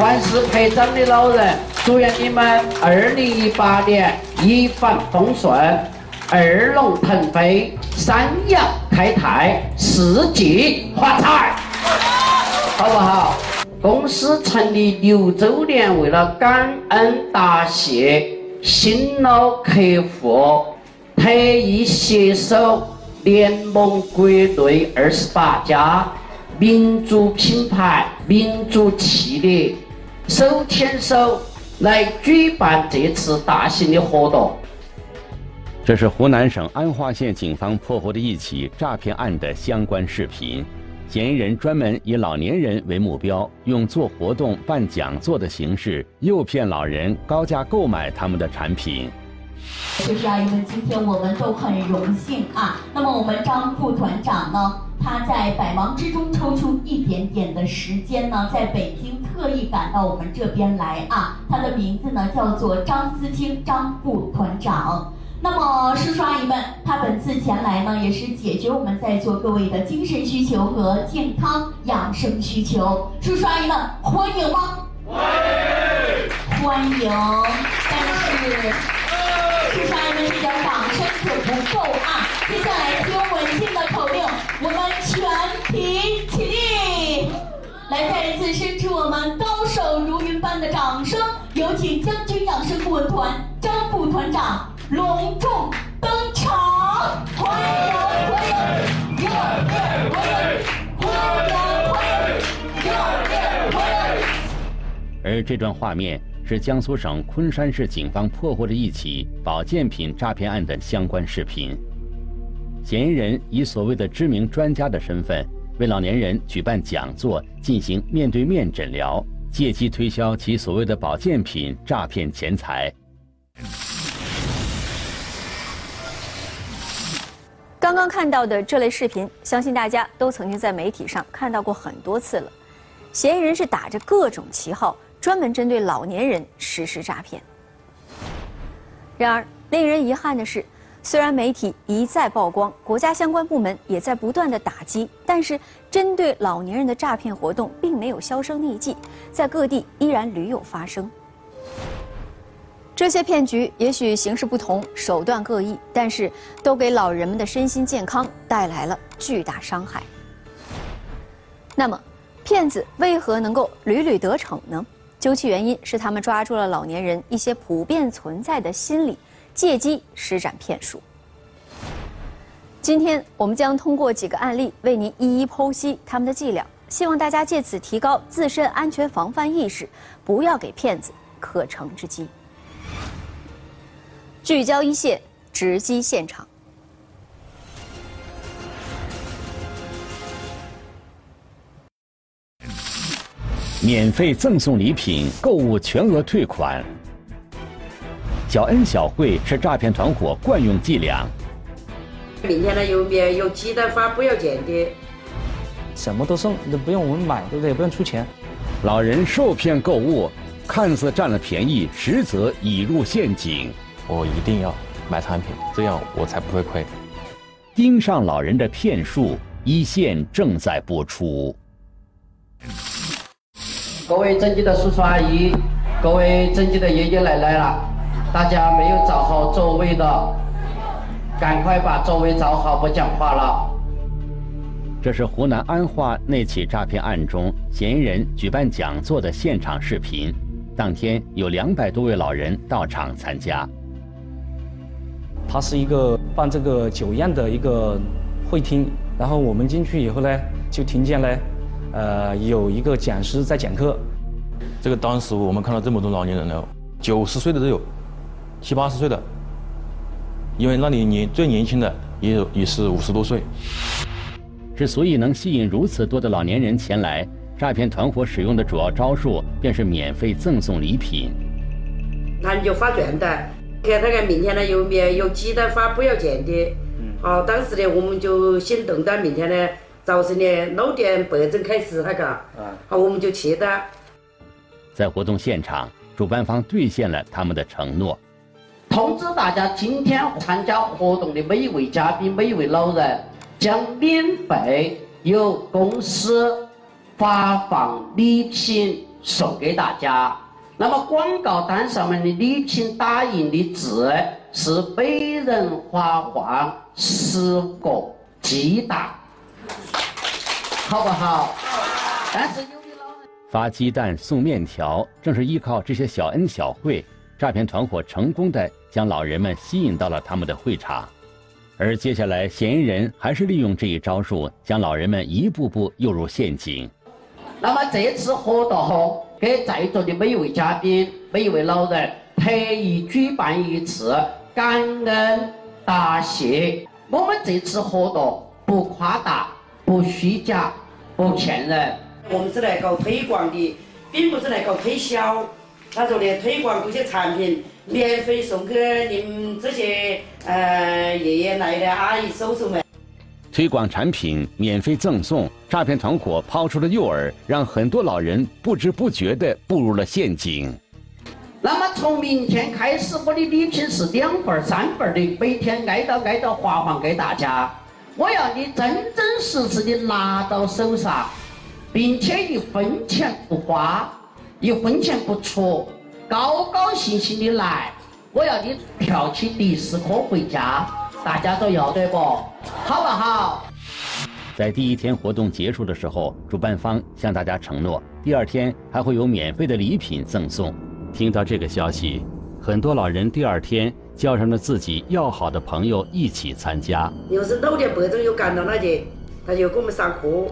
凡是陪葬的老人，祝愿你们二零一八年一帆风顺，二龙腾飞，三阳开泰，四季发财，好不好？公司成立六周年，为了感恩答谢新老客户，特意携手联盟国内二十八家民族品牌、民族企业，手牵手来举办这次大型的活动。这是湖南省安化县警方破获的一起诈骗案的相关视频。嫌疑人专门以老年人为目标，用做活动、办讲座的形式诱骗老人高价购买他们的产品。就是阿姨们，今天我们都很荣幸啊。那么我们张副团长呢，他在百忙之中抽出一点点的时间呢，在北京特意赶到我们这边来啊。他的名字呢叫做张思清，张副团长。那么，叔叔阿姨们，他本次前来呢，也是解决我们在座各位的精神需求和健康养生需求。叔叔阿姨们，欢迎吗？欢迎，欢迎。但是，叔叔阿姨们，这点掌声可不够啊！接下来听文静的口令，我们全体起立，来再一次伸出我们高手如云般的掌声，有请将军养生顾问团张副团长。隆重登场，欢迎欢迎，热烈欢迎，欢迎欢迎，热烈欢迎。而这段画面是江苏省昆山市警方破获的一起保健品诈骗案的相关视频。嫌疑人以所谓的知名专家的身份，为老年人举办讲座，进行面对面诊疗，借机推销其所谓的保健品，诈骗钱财。刚刚看到的这类视频，相信大家都曾经在媒体上看到过很多次了。嫌疑人是打着各种旗号，专门针对老年人实施诈骗。然而，令人遗憾的是，虽然媒体一再曝光，国家相关部门也在不断的打击，但是针对老年人的诈骗活动并没有销声匿迹，在各地依然屡有发生。这些骗局也许形式不同，手段各异，但是都给老人们的身心健康带来了巨大伤害。那么，骗子为何能够屡屡得逞呢？究其原因，是他们抓住了老年人一些普遍存在的心理，借机施展骗术。今天我们将通过几个案例为您一一剖析他们的伎俩，希望大家借此提高自身安全防范意识，不要给骗子可乘之机。聚焦一线，直击现场。免费赠送礼品，购物全额退款。小恩小惠是诈骗团伙惯用伎俩。明天呢有面有鸡蛋花不要钱的，什么都送，都不用我们买，对不对？不用出钱。老人受骗购物，看似占了便宜，实则已入陷阱。我一定要买产品，这样我才不会亏。盯上老人的骗术，一线正在播出。各位尊敬的叔叔阿姨，各位尊敬的爷爷奶奶了，大家没有找好座位的，赶快把座位找好，不讲话了。这是湖南安化那起诈骗案中嫌疑人举办讲座的现场视频。当天有两百多位老人到场参加。它是一个办这个酒宴的一个会厅，然后我们进去以后呢，就听见呢，呃，有一个讲师在讲课。这个当时我们看到这么多老年人了，九十岁的都有，七八十岁的，因为那里年最年轻的也有也是五十多岁。之所以能吸引如此多的老年人前来，诈骗团伙使用的主要招数便是免费赠送礼品。他就发传单。看他个明天呢有面有鸡蛋发不要钱的，好，当时呢我们就心动到明天呢早晨呢六点半钟开始那个，好我们就去的。在活动现场，主办方兑现了他们的承诺，通知大家今天参加活动的每一位嘉宾、每一位老人将免费由公司发放礼品送给大家。那么广告单上面的礼品打印的字是“每人发放十个鸡蛋”，好不好？但是有的老人发鸡蛋送面条，正是依靠这些小恩小惠，诈骗团伙成功的将老人们吸引到了他们的会场。而接下来，嫌疑人还是利用这一招数，将老人们一步步诱入陷阱。那么这次活动给在座的每一位嘉宾、每一位老人特意举办一次感恩答谢。我们这次活动不夸大、不虚假、不骗人。我们是来搞推广的，并不是来搞推销。他说的推广这些产品，免费送给你们这些呃爷爷奶奶、阿姨、叔叔们。推广产品免费赠送，诈骗团伙抛出的诱饵，让很多老人不知不觉地步入了陷阱。那么从明天开始，我的礼品是两份、三份的，每天挨到挨到发放给大家。我要你真真实实的拿到手上，并且一分钱不花，一分钱不出，高高兴兴的来。我要你跳起迪斯科回家，大家都要得不？好不好？在第一天活动结束的时候，主办方向大家承诺，第二天还会有免费的礼品赠送。听到这个消息，很多老人第二天叫上了自己要好的朋友一起参加。又是六点半钟又赶到那去，他就给我们上课。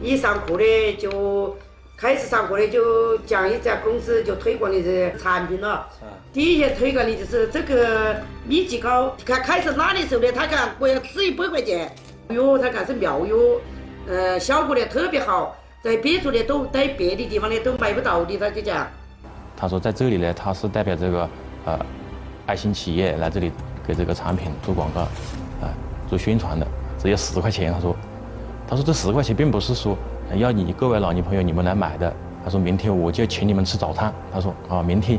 一上课呢，就开始上课呢，就讲一家公司就推广的这产品了。第一些推广的就是这个米吉糕。看开始拉的时候呢，他讲我要值一百块钱，哟，他看是妙哟，呃，效果呢特别好，在别处呢都在别的地方呢都买不到的，他就讲。他说在这里呢，他是代表这个呃爱心企业来这里给这个产品做广告，啊做宣传的，只要十块钱。他说，他说这十块钱并不是说要你各位老年朋友你们来买的。他说明天我就请你们吃早餐。他说啊明天，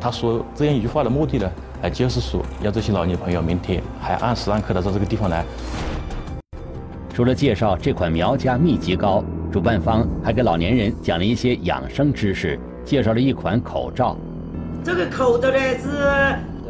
他说这样一句话的目的呢，呃就是说要这些老年朋友明天还按时按刻的到这个地方来。除了介绍这款苗家秘籍膏，主办方还给老年人讲了一些养生知识，介绍了一款口罩。这个口罩呢是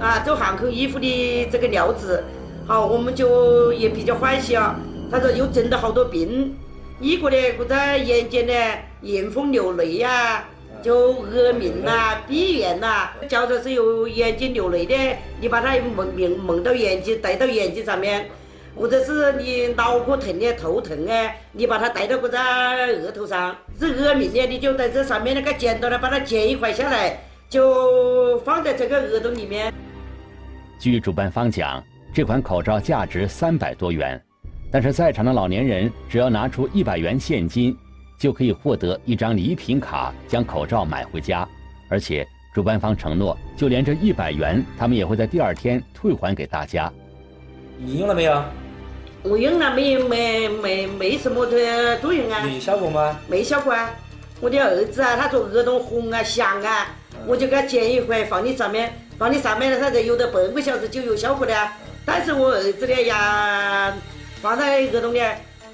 啊做汉口衣服的这个料子，好，我们就也比较欢喜啊。他说又诊了好多病，一个呢，我在眼睛呢迎风流泪呀、就耳鸣呐、闭眼呐，假如是有眼睛流泪的，你把它蒙蒙蒙到眼睛，戴到眼睛上面。或者是你脑壳疼的、头疼哎，你把它戴到这个额头上；是耳鸣的，你就在这上面那个剪刀呢，把它剪一块下来，就放在这个耳朵里面。据主办方讲，这款口罩价值三百多元，但是在场的老年人只要拿出一百元现金，就可以获得一张礼品卡，将口罩买回家。而且主办方承诺，就连这一百元，他们也会在第二天退还给大家。你用了没有？我用了没没没没什么的作用啊，有效果吗？没效果啊。我的儿子啊，他说耳朵红啊响啊，我就给他剪一块放你上面，放你上面了，他才有的半个小时就有效果的啊。但是我儿子的呀，放在耳朵里，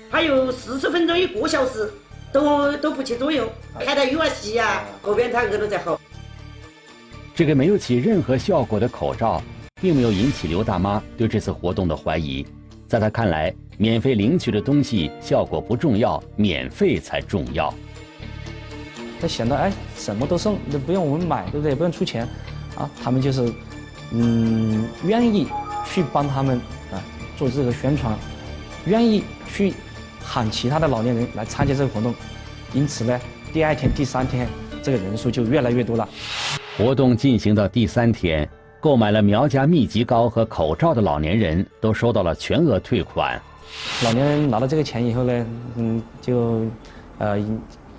他有四十分钟一个小时都都不起作用，看他有啊细呀，后边他耳朵才好。这个没有起任何效果的口罩，并没有引起刘大妈对这次活动的怀疑。在她看来，免费领取的东西效果不重要，免费才重要。他想到哎，什么都送，都不用我们买，对不对？不用出钱，啊，他们就是，嗯，愿意去帮他们啊做这个宣传，愿意去喊其他的老年人来参加这个活动，因此呢，第二天、第三天这个人数就越来越多了。活动进行到第三天，购买了苗家秘籍膏和口罩的老年人都收到了全额退款。老年人拿到这个钱以后呢，嗯，就，呃，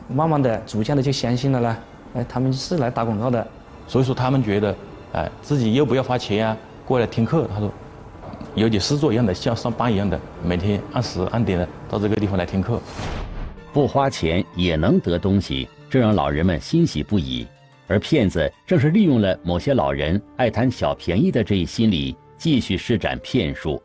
慢慢的、逐渐的就相信了呢，哎，他们是来打广告的。所以说他们觉得，哎，自己又不要花钱啊，过来听课。他说，有点事做一样的，像上班一样的，每天按时按点的到这个地方来听课。不花钱也能得东西，这让老人们欣喜不已。而骗子正是利用了某些老人爱贪小便宜的这一心理，继续施展骗术。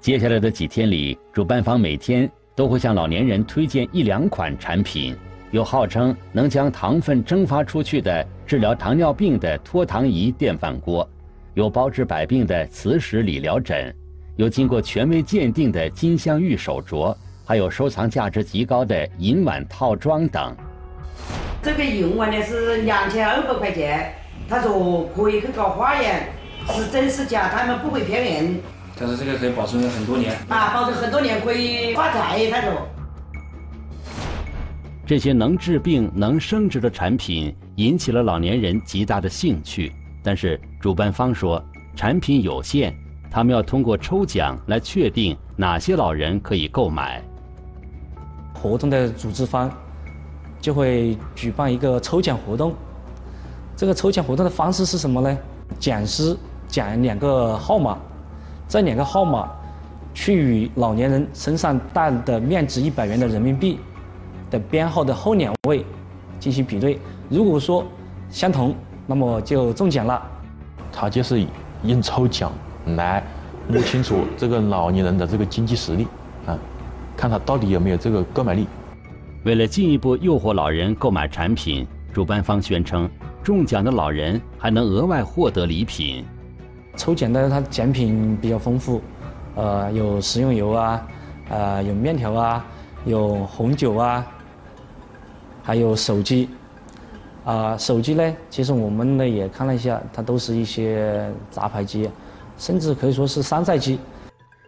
接下来的几天里，主办方每天都会向老年人推荐一两款产品，有号称能将糖分蒸发出去的治疗糖尿病的脱糖仪电饭锅，有包治百病的磁石理疗枕，有经过权威鉴定的金镶玉手镯，还有收藏价值极高的银碗套装等。这个银碗呢是两千二百块钱，他说可以去搞化验，是真是假，他们不会骗人。他说这个可以保存很多年。啊，保存很多年可以发财，他说。这些能治病、能升值的产品引起了老年人极大的兴趣，但是主办方说产品有限，他们要通过抽奖来确定哪些老人可以购买。活动的组织方就会举办一个抽奖活动，这个抽奖活动的方式是什么呢？讲师讲两个号码，这两个号码去与老年人身上带的面值一百元的人民币。的编号的后两位进行比对，如果说相同，那么就中奖了。他就是用抽奖来摸清楚这个老年人的这个经济实力啊，看他到底有没有这个购买力。为了进一步诱惑老人购买产品，主办方宣称中奖的老人还能额外获得礼品。抽奖的它奖品比较丰富，呃，有食用油啊，呃，有面条啊，有红酒啊。还有手机，啊，手机呢？其实我们呢也看了一下，它都是一些杂牌机，甚至可以说是山寨机。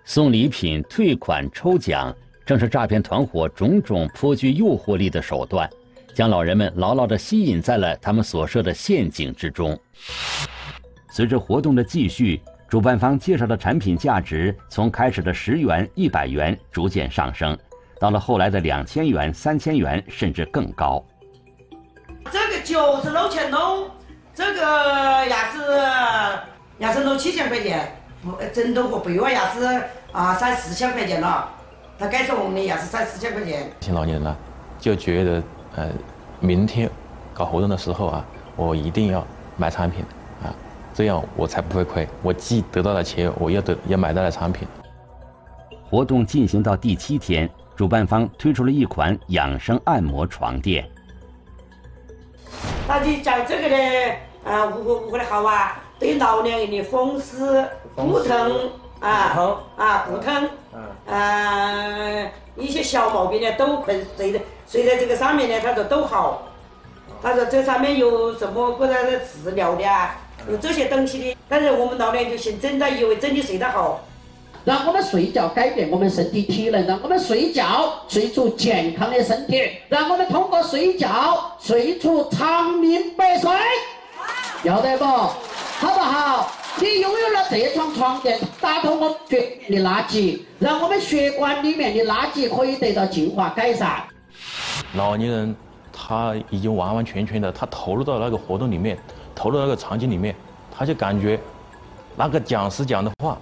送礼品、退款、抽奖，正是诈骗团伙种种颇具诱惑力的手段，将老人们牢牢地吸引在了他们所设的陷阱之中。随着活动的继续，主办方介绍的产品价值从开始的十元、一百元逐渐上升。到了后来的两千元、三千元，甚至更高。这个就是老钱喽，这个牙齿牙齿都七千块钱，不枕头和被窝牙齿啊三四千块钱了。他该是我们的牙齿三四千块钱。些老年人呢，就觉得呃，明天搞活动的时候啊，我一定要买产品啊，这样我才不会亏。我既得到了钱，我又得也买到了产品。活动进行到第七天。主办方推出了一款养生按摩床垫。他就讲这个呢，啊，无何无何的好啊，对老年人的风湿、骨疼啊啊骨疼，啊一些小毛病呢都喷睡在睡在这个上面呢，他说都好。他说这上面有什么或者是治疗的啊，有这些东西的。但是我们老年人就信真的以为真的睡得好。让我们睡觉改变我们身体体能，让我们睡觉睡出健康的身体，让我们通过睡觉睡出长命百岁，要得不？好不好？你拥有了这床床垫，打通我血的垃圾，让我们血管里面的垃圾可以得到净化改善。老年人他已经完完全全的，他投入到那个活动里面，投入那个场景里面，他就感觉那个讲师讲的话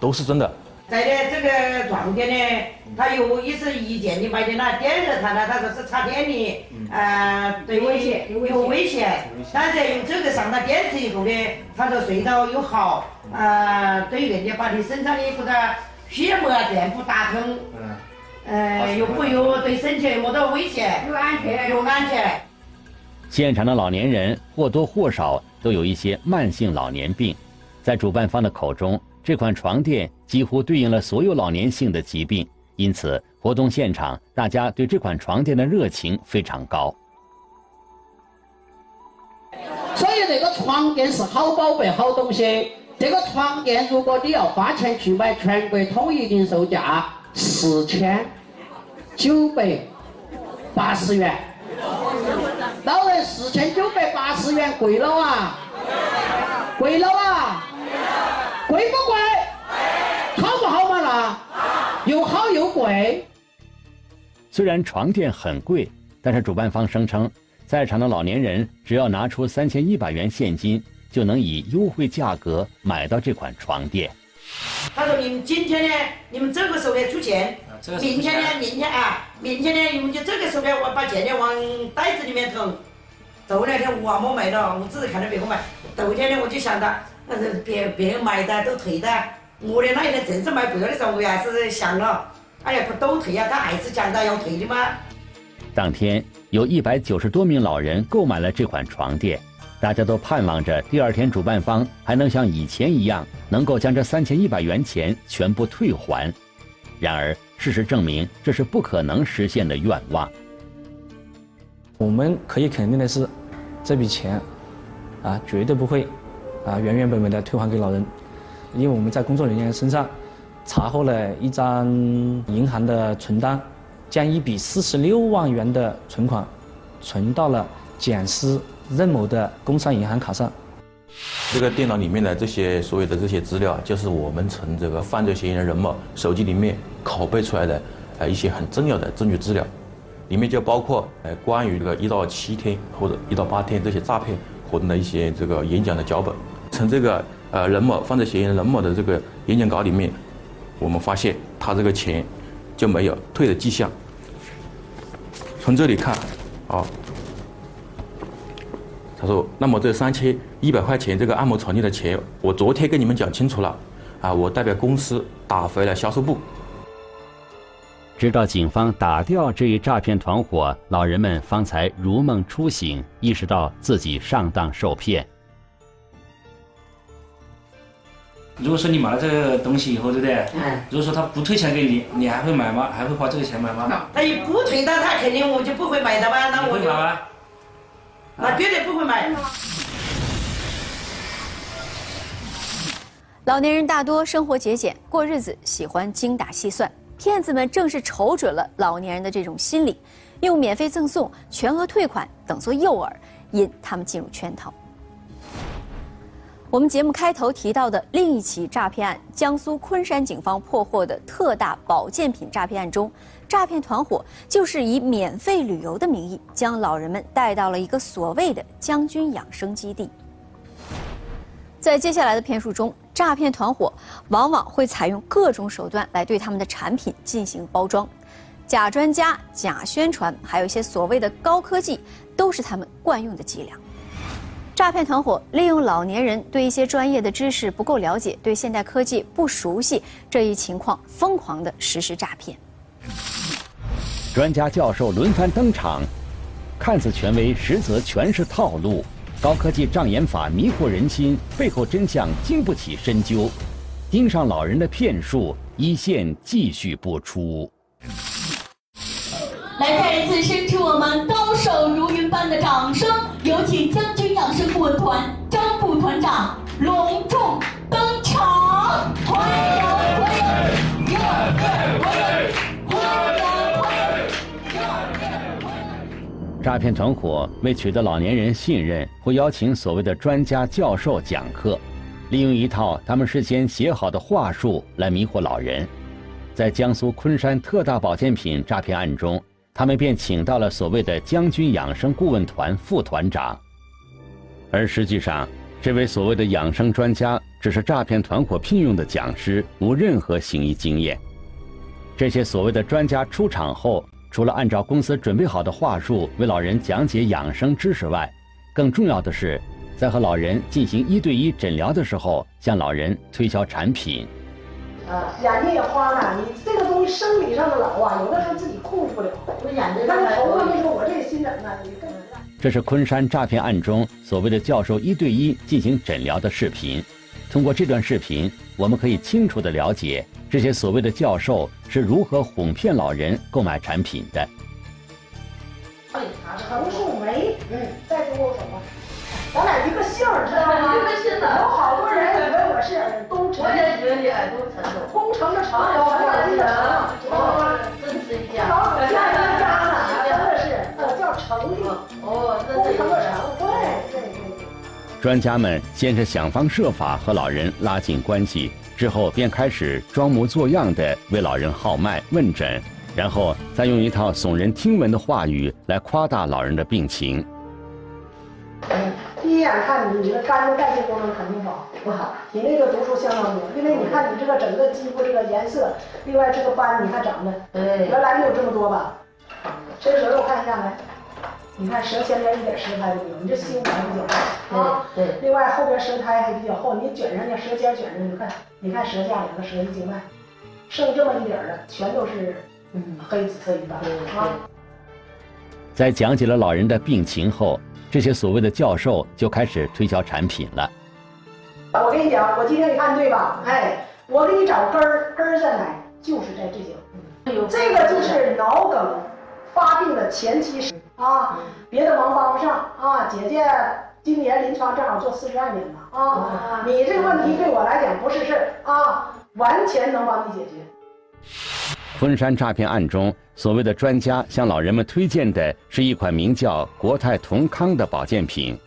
都是真的。在的这个床垫呢，他有一是一件的买的那电热它呢，他说是插电的，呃，对危险有危险，但是用这个上了电池以后呢，他说睡到又好，呃，对人家把你身上的这个血膜啊电不打通，嗯。呃，又不又对身体没得危险，又安全。又安全。现场的老年人或多或少都有一些慢性老年病，在主办方的口中。这款床垫几乎对应了所有老年性的疾病，因此活动现场大家对这款床垫的热情非常高。所以这个床垫是好宝贝、好东西。这个床垫如果你要花钱去买，全国统一零售价四千九百八十元。老人四千九百八十元贵了啊！贵了啊！贵不贵？好不好嘛？那又好又贵。虽然床垫很贵，但是主办方声称，在场的老年人只要拿出三千一百元现金，就能以优惠价格买到这款床垫。他说：“你们今天呢，你们这个时候呢出钱，明天呢，明天啊，明天呢，你们就这个时候呢，我把钱呢往袋子里面投。头两天我还没买到，我只是看着别个买。头天呢，我就想到。”但是别别人买的都退的，我的那一天正是买不要的时候，我还是想了，哎呀不都退呀？他还是讲到要退的吗？当天有一百九十多名老人购买了这款床垫，大家都盼望着第二天主办方还能像以前一样，能够将这三千一百元钱全部退还。然而，事实证明这是不可能实现的愿望。我们可以肯定的是，这笔钱啊，绝对不会啊原原本本的退还给老人，因为我们在工作人员身上查获了一张银行的存单，将一笔四十六万元的存款存到了蒋师任某的工商银行卡上。这个电脑里面的这些所有的这些资料，就是我们从这个犯罪嫌疑人任某手机里面拷贝出来的呃一些很重要的证据资料。里面就包括呃关于这个一到七天或者一到八天这些诈骗活动的一些这个演讲的脚本。从这个呃任某犯罪嫌疑人任某的这个演讲稿里面，我们发现他这个钱就没有退的迹象。从这里看，啊，他说：“那么这三千一百块钱这个按摩床垫的钱，我昨天跟你们讲清楚了，啊，我代表公司打回了销售部。”直到警方打掉这一诈骗团伙，老人们方才如梦初醒，意识到自己上当受骗。如果说你买了这个东西以后，对不对？嗯。如果说他不退钱给你，你还会买吗？还会花这个钱买吗？他一不退的，他肯定我就不会买的吧？那我就。那绝对不会买。老年人大多生活节俭，过日子喜欢精打细算。骗子们正是瞅准了老年人的这种心理，用免费赠送、全额退款等做诱饵，引他们进入圈套。我们节目开头提到的另一起诈骗案——江苏昆山警方破获的特大保健品诈骗案中，诈骗团伙就是以免费旅游的名义，将老人们带到了一个所谓的将军养生基地。在接下来的骗术中，诈骗团伙往往会采用各种手段来对他们的产品进行包装，假专家、假宣传，还有一些所谓的高科技，都是他们惯用的伎俩。诈骗团伙利用老年人对一些专业的知识不够了解，对现代科技不熟悉这一情况，疯狂的实施诈骗。专家教授轮番登场，看似权威，实则全是套路。高科技障眼法迷惑人心，背后真相经不起深究。盯上老人的骗术，一线继续播出。来，再一次伸出我们高手如云般的掌声，有请将军养生顾问团张部团长隆重登场，欢迎欢迎，欢迎。诈骗团伙为取得老年人信任，会邀请所谓的专家教授讲课，利用一套他们事先写好的话术来迷惑老人。在江苏昆山特大保健品诈骗案中，他们便请到了所谓的将军养生顾问团副团长，而实际上，这位所谓的养生专家只是诈骗团伙聘用的讲师，无任何行医经验。这些所谓的专家出场后。除了按照公司准备好的话术为老人讲解养生知识外，更重要的是，在和老人进行一对一诊疗的时候，向老人推销产品。啊，眼睛也花了，你这个东西生理上的老啊，有的时候自己控制不了。我眼睛，但是头发没说，我这个心诊呢，你更这是昆山诈骗案中所谓的教授一对一进行诊疗的视频。通过这段视频，我们可以清楚地了解。这些所谓的教授是如何哄骗老人购买产品的？程树梅，嗯，再说我什么？咱俩一个姓儿，知道吗？一个姓的。有好多人以为我是尔东城。我也以为你耳东城的。东城的城，城的城，知道吗？真是一家。老百姓一家呢，真的是，我叫城里。哦，东城的城，对对对。专家们先是想方设法和老人拉近关系。之后便开始装模作样的为老人号脉问诊，然后再用一套耸人听闻的话语来夸大老人的病情。眼看你，你的肝的代谢功能肯定不好，不好，你那个毒素相当多。因为你看你这个整个肌肤这个颜色，另外这个斑，你看长的，对，原来没有这么多吧？伸舌头看一下没？你看舌前边一点舌苔都没有，你这心还比较厚啊。对。另外后边舌苔还比较厚，你卷上去，舌尖卷上去，看，你看舌下两个舌系静脉，剩这么一点儿的，全都是嗯黑紫色一斑啊。在讲解了老人的病情后，这些所谓的教授就开始推销产品了。我跟你讲，我今天你看对吧？哎，我给你找根儿，根儿在哪？就是在这些。这个就是脑梗发病的前期时啊，别的忙帮不上啊。姐姐今年临床正好做四十二年了啊，你这个问题对我来讲不是事儿啊，完全能帮你解决。昆山诈骗案中，所谓的专家向老人们推荐的是一款名叫国泰同康的保健品，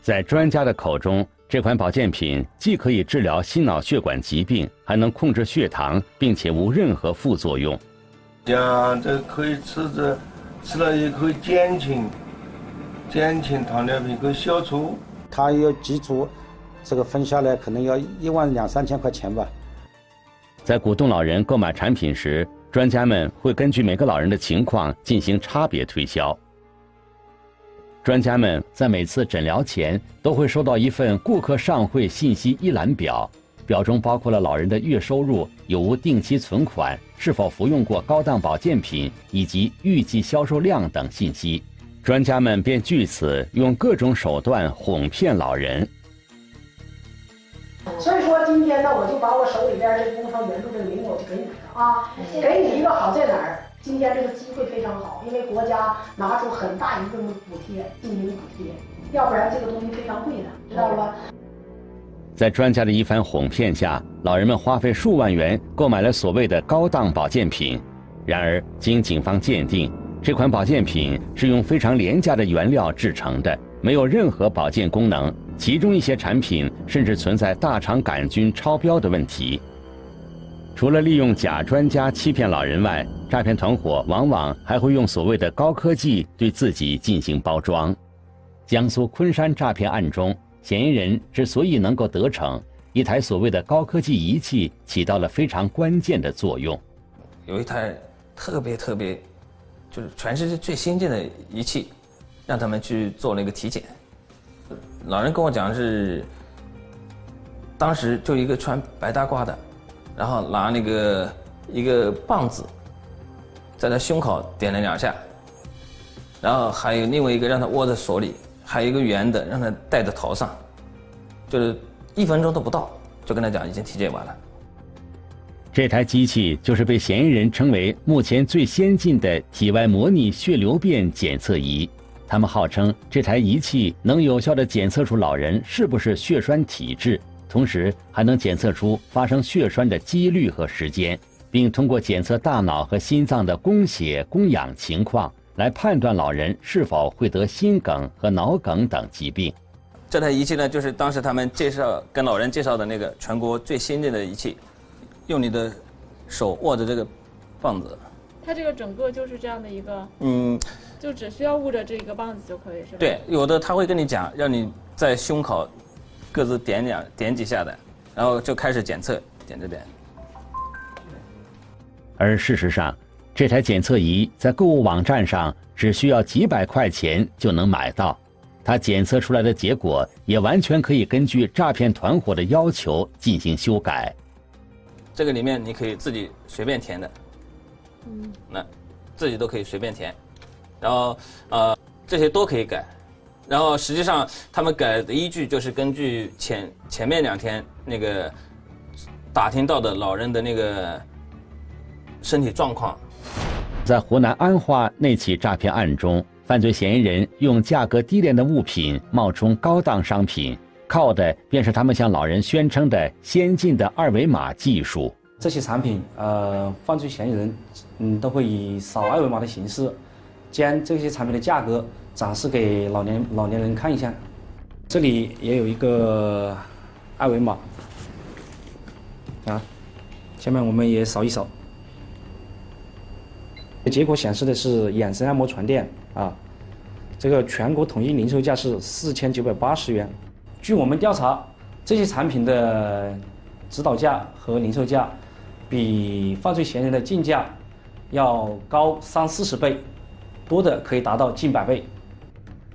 在专家的口中。这款保健品既可以治疗心脑血管疾病，还能控制血糖，并且无任何副作用。像这可以吃着，吃了也可以减轻，减轻糖尿病，可以消除。他要记住，这个分下来可能要一万两三千块钱吧。在鼓动老人购买产品时，专家们会根据每个老人的情况进行差别推销。专家们在每次诊疗前都会收到一份顾客上会信息一览表，表中包括了老人的月收入、有无定期存款、是否服用过高档保健品以及预计销售量等信息。专家们便据此用各种手段哄骗老人。所以说，今天呢，我就把我手里边这工商援助的名额就给你了啊，给你一个好在哪儿？今天这个机会非常好，因为国家拿出很大一部分补贴进行补贴，要不然这个东西非常贵的，知道了吧？在专家的一番哄骗下，老人们花费数万元购买了所谓的高档保健品。然而，经警方鉴定，这款保健品是用非常廉价的原料制成的，没有任何保健功能，其中一些产品甚至存在大肠杆菌超标的问题。除了利用假专家欺骗老人外，诈骗团伙往往还会用所谓的高科技对自己进行包装。江苏昆山诈骗案中，嫌疑人之所以能够得逞，一台所谓的高科技仪器起到了非常关键的作用。有一台特别特别，就是全世界最先进的仪器，让他们去做那个体检。老人跟我讲是，当时就一个穿白大褂的。然后拿那个一个棒子，在他胸口点了两下，然后还有另外一个让他握在手里，还有一个圆的让他戴在头上，就是一分钟都不到，就跟他讲已经体检完了。这台机器就是被嫌疑人称为目前最先进的体外模拟血流变检测仪。他们号称这台仪器能有效地检测出老人是不是血栓体质。同时还能检测出发生血栓的几率和时间，并通过检测大脑和心脏的供血供氧情况来判断老人是否会得心梗和脑梗等疾病。这台仪器呢，就是当时他们介绍跟老人介绍的那个全国最先进的仪器，用你的手握着这个棒子。它这个整个就是这样的一个，嗯，就只需要捂着这个棒子就可以，是吧？对，有的他会跟你讲，让你在胸口。各自点两点几下的，然后就开始检测，点着点。而事实上，这台检测仪在购物网站上只需要几百块钱就能买到，它检测出来的结果也完全可以根据诈骗团伙的要求进行修改。这个里面你可以自己随便填的，嗯，那自己都可以随便填，然后呃这些都可以改。然后实际上，他们改的依据就是根据前前面两天那个打听到的老人的那个身体状况。在湖南安化那起诈骗案中，犯罪嫌疑人用价格低廉的物品冒充高档商品，靠的便是他们向老人宣称的先进的二维码技术。这些产品，呃，犯罪嫌疑人嗯都会以扫二维码的形式，将这些产品的价格。展示给老年老年人看一下，这里也有一个二维码啊，下面我们也扫一扫，结果显示的是养生按摩床垫啊，这个全国统一零售价是四千九百八十元。据我们调查，这些产品的指导价和零售价比犯罪嫌疑人的进价要高三四十倍，多的可以达到近百倍。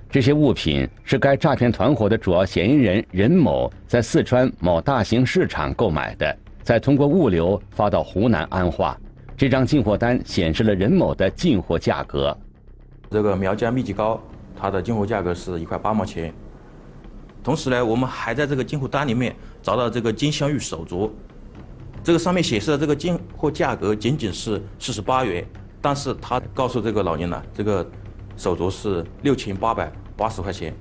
这些物品是该诈骗团伙的主要嫌疑人任某在四川某大型市场购买的，再通过物流发到湖南安化。这张进货单显示了任某的进货价格。这个苗家秘籍膏，它的进货价格是一块八毛钱。同时呢，我们还在这个进货单里面找到这个金镶玉手镯，这个上面显示的这个进货价格仅仅是四十八元，但是他告诉这个老年人，这个手镯是六千八百八十块钱。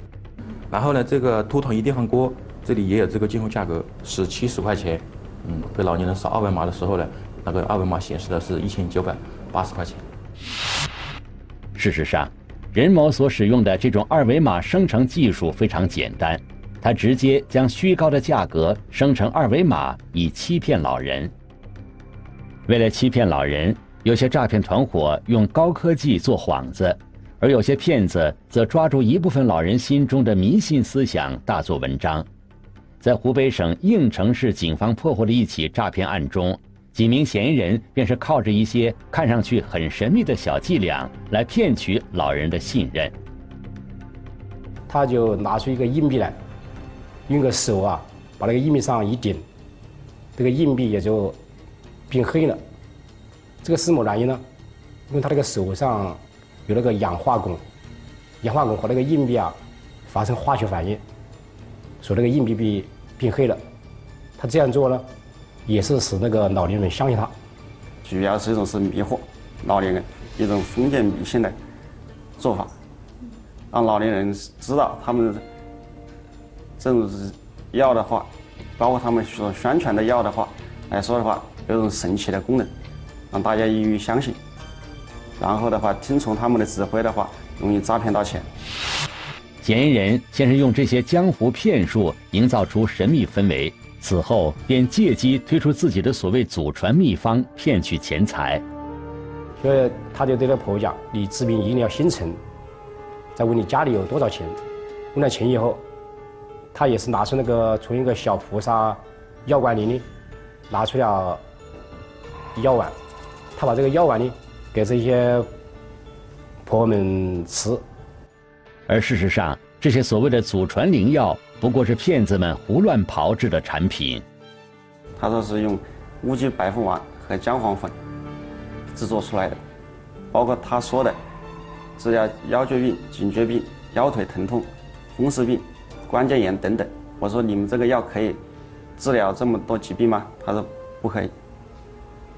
然后呢，这个秃头一电饭锅，这里也有这个进货价格是七十块钱。嗯，给老年人扫二维码的时候呢，那个二维码显示的是一千九百八十块钱。事实上，任某所使用的这种二维码生成技术非常简单，他直接将虚高的价格生成二维码，以欺骗老人。为了欺骗老人，有些诈骗团伙用高科技做幌子，而有些骗子则抓住一部分老人心中的迷信思想大做文章。在湖北省应城市警方破获的一起诈骗案中，几名嫌疑人便是靠着一些看上去很神秘的小伎俩来骗取老人的信任。他就拿出一个硬币来，用个手啊把那个硬币上一顶，这个硬币也就变黑了。这个是什么原因呢？因为他那个手上有那个氧化汞，氧化汞和那个硬币啊发生化学反应，所以那个硬币被。变黑了，他这样做呢，也是使那个老年人相信他，主要是一种是迷惑老年人一种封建迷信的做法，让老年人知道他们这种药的话，包括他们所宣传的药的话来说的话，有种神奇的功能，让大家易于相信，然后的话听从他们的指挥的话，容易诈骗到钱。嫌疑人先是用这些江湖骗术营造出神秘氛围，此后便借机推出自己的所谓祖传秘方，骗取钱财。所以他就对那婆讲：“你治病一定要心诚。”再问你家里有多少钱，问了钱以后，他也是拿出那个从一个小菩萨药罐里呢，拿出了药丸，他把这个药丸呢给这些婆婆们吃。而事实上，这些所谓的祖传灵药不过是骗子们胡乱炮制的产品。他说是用乌鸡白凤丸和姜黄粉制作出来的，包括他说的治疗腰椎病、颈椎病、腰腿疼痛、风湿病、关节炎等等。我说你们这个药可以治疗这么多疾病吗？他说不可以。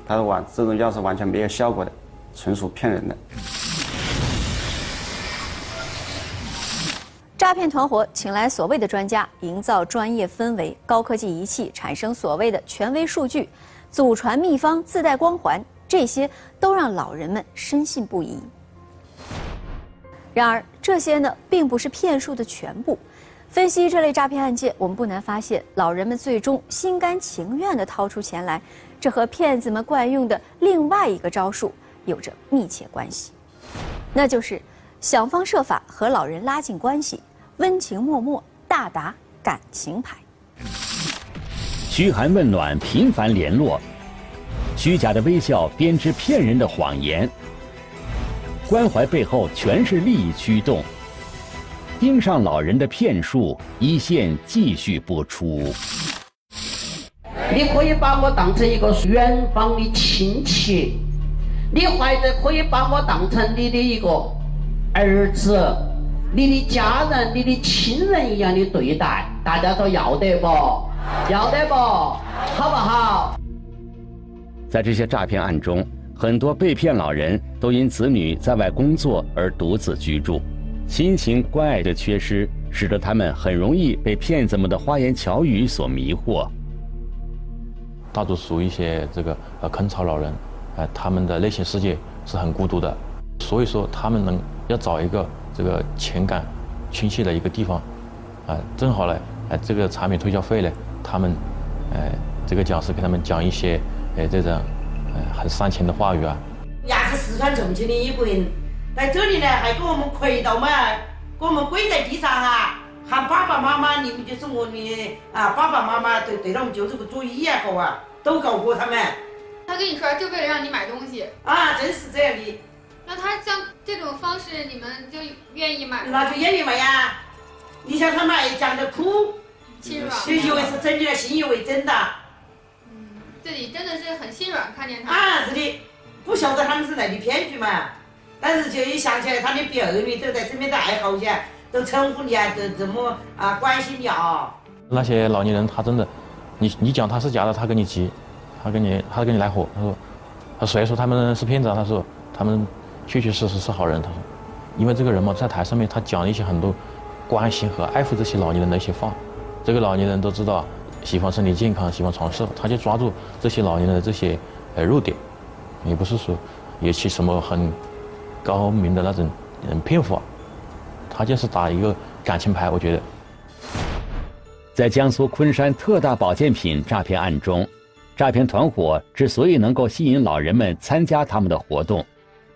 他说完这种药是完全没有效果的，纯属骗人的。诈骗团伙请来所谓的专家，营造专业氛围，高科技仪器产生所谓的权威数据，祖传秘方自带光环，这些都让老人们深信不疑。然而，这些呢，并不是骗术的全部。分析这类诈骗案件，我们不难发现，老人们最终心甘情愿地掏出钱来，这和骗子们惯用的另外一个招数有着密切关系，那就是。想方设法和老人拉近关系，温情脉脉，大打感情牌。嘘寒问暖，频繁联络，虚假的微笑编织骗人的谎言，关怀背后全是利益驱动。盯上老人的骗术，一线继续播出。你可以把我当成一个远方的亲戚，你或者可以把我当成你的一个。儿子，你的家人、你的亲人一样的对待，大家说要得不？要得不？好不好？在这些诈骗案中，很多被骗老人都因子女在外工作而独自居住，亲情关爱的缺失，使得他们很容易被骗子们的花言巧语所迷惑。大多数一些这个呃坑巢老人，呃，他们的内心世界是很孤独的，所以说他们能。要找一个这个情感倾泻的一个地方，啊，正好呢，哎，这个产品推销会呢，他们，哎，这个讲师给他们讲一些，哎，这种，哎，很煽情的话语啊。伢是四川重庆的一个人，在这里呢，还给我们跪到嘛，给我们跪在地上啊，喊爸爸妈妈，你们就是我的啊，爸爸妈妈对对他们就是个主意啊，哥啊，都搞过他们。他跟你说就为了让你买东西。啊，真是这样的。那他像这种方式，你们就愿意买？那就愿意买呀！你像他们还讲的哭，心软，就以为是真的，信以为真的。嗯，自己真的是很心软，看见他。啊，是的，不晓得他们是来的骗局嘛。但是就一想起来他的表女都在身边的爱好些，都称呼你啊，怎怎么啊关心你啊。那些老年人他真的，你你讲他是假的，他跟你急，他跟你他跟你来火，他说，他谁说他们是骗子啊？他说他们确确实实是好人。他说，因为这个人嘛，在台上面他讲了一些很多关心和爱护这些老年人的一些话，这个老年人都知道喜欢身体健康，喜欢长寿，他就抓住这些老年人的这些呃弱点，也不是说也去什么很高明的那种嗯骗法，他就是打一个感情牌，我觉得。在江苏昆山特大保健品诈骗案中，诈骗团伙之所以能够吸引老人们参加他们的活动，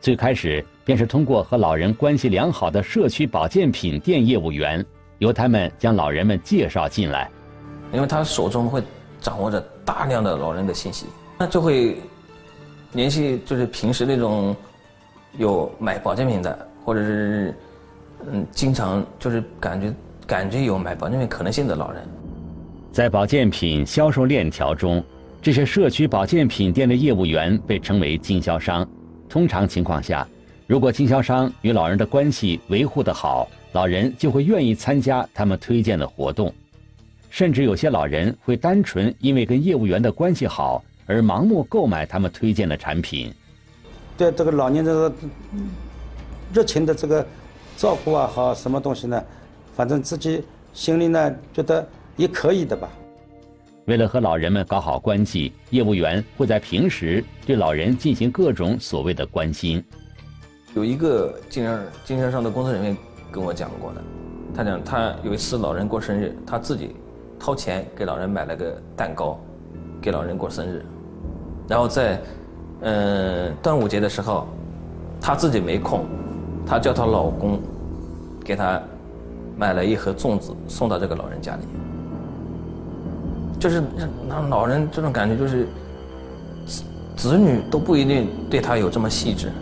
最开始便是通过和老人关系良好的社区保健品店业务员，由他们将老人们介绍进来。因为他手中会掌握着大量的老人的信息，那就会联系就是平时那种有买保健品的，或者是嗯经常就是感觉。感觉有买保健品可能性的老人，在保健品销售链条中，这些社区保健品店的业务员被称为经销商。通常情况下，如果经销商与老人的关系维护得好，老人就会愿意参加他们推荐的活动。甚至有些老人会单纯因为跟业务员的关系好而盲目购买他们推荐的产品。对这个老年人的热情的这个照顾啊，好什么东西呢？反正自己心里呢觉得也可以的吧。为了和老人们搞好关系，业务员会在平时对老人进行各种所谓的关心。有一个经销经销商的工作人员跟我讲过的，他讲他有一次老人过生日，他自己掏钱给老人买了个蛋糕，给老人过生日。然后在嗯端午节的时候，他自己没空，他叫她老公给他。买了一盒粽子送到这个老人家里，就是那老人这种感觉，就是子子女都不一定对他有这么细致。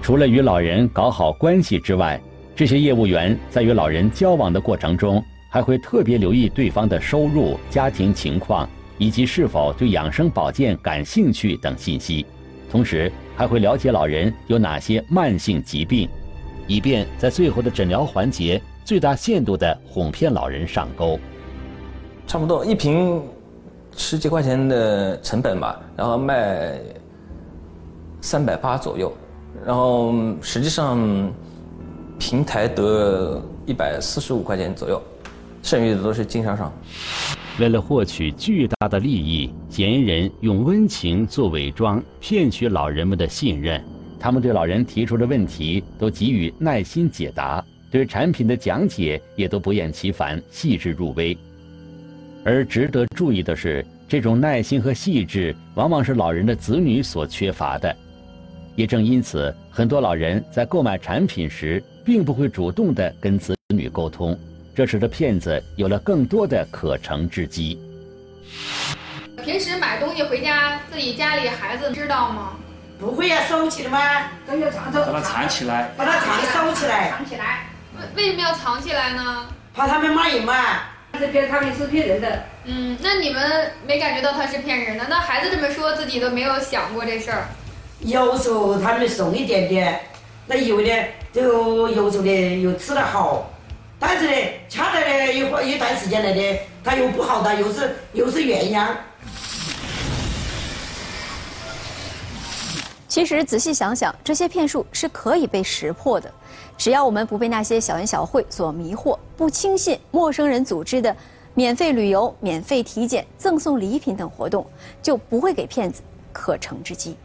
除了与老人搞好关系之外，这些业务员在与老人交往的过程中，还会特别留意对方的收入、家庭情况以及是否对养生保健感兴趣等信息，同时还会了解老人有哪些慢性疾病，以便在最后的诊疗环节。最大限度的哄骗老人上钩，差不多一瓶十几块钱的成本吧，然后卖三百八左右，然后实际上平台得一百四十五块钱左右，剩余的都是经销商。为了获取巨大的利益，嫌疑人用温情做伪装，骗取老人们的信任。他们对老人提出的问题都给予耐心解答。对产品的讲解也都不厌其烦、细致入微，而值得注意的是，这种耐心和细致往往是老人的子女所缺乏的。也正因此，很多老人在购买产品时，并不会主动的跟子女沟通，这使得骗子有了更多的可乘之机。平时买东西回家，自己家里孩子知道吗？不会呀，收起来吗？把它藏起来，把它藏收起来，藏起来。为什么要藏起来呢？怕他们骂人嘛。是骗他们，是骗人的。嗯，那你们没感觉到他是骗人的？那孩子这么说，自己都没有想过这事儿。有时候他们送一点点，那有的就有时候的又吃得好，但是呢，恰在呢一会一段时间来的，他又不好的，又是又是原样。其实仔细想想，这些骗术是可以被识破的。只要我们不被那些小恩小惠所迷惑，不轻信陌生人组织的免费旅游、免费体检、赠送礼品等活动，就不会给骗子可乘之机。